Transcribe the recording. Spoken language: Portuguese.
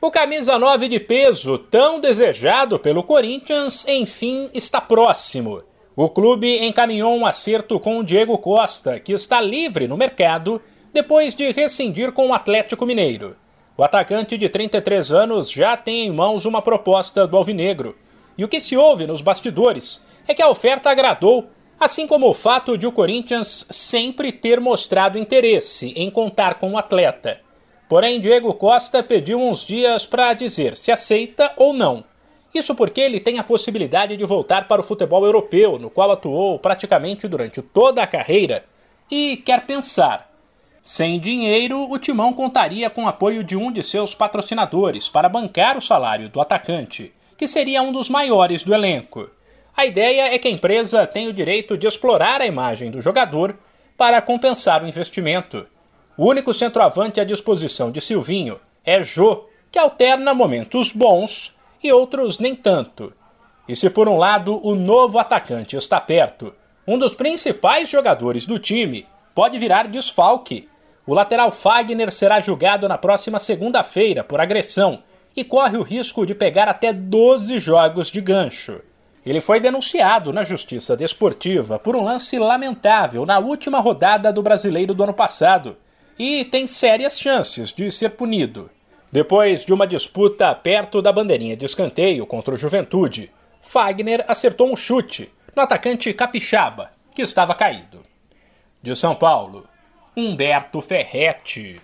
O camisa 9 de peso, tão desejado pelo Corinthians, enfim está próximo. O clube encaminhou um acerto com o Diego Costa, que está livre no mercado depois de rescindir com o Atlético Mineiro. O atacante de 33 anos já tem em mãos uma proposta do Alvinegro. E o que se ouve nos bastidores é que a oferta agradou, assim como o fato de o Corinthians sempre ter mostrado interesse em contar com o atleta. Porém, Diego Costa pediu uns dias para dizer se aceita ou não. Isso porque ele tem a possibilidade de voltar para o futebol europeu, no qual atuou praticamente durante toda a carreira, e quer pensar. Sem dinheiro, o Timão contaria com o apoio de um de seus patrocinadores para bancar o salário do atacante, que seria um dos maiores do elenco. A ideia é que a empresa tem o direito de explorar a imagem do jogador para compensar o investimento. O único centroavante à disposição de Silvinho é Jô, que alterna momentos bons e outros nem tanto. E se por um lado o novo atacante está perto, um dos principais jogadores do time pode virar desfalque. O lateral Fagner será julgado na próxima segunda-feira por agressão e corre o risco de pegar até 12 jogos de gancho. Ele foi denunciado na Justiça Desportiva por um lance lamentável na última rodada do Brasileiro do ano passado e tem sérias chances de ser punido. Depois de uma disputa perto da bandeirinha de escanteio contra o Juventude, Fagner acertou um chute no atacante capixaba, que estava caído. De São Paulo, Humberto Ferretti.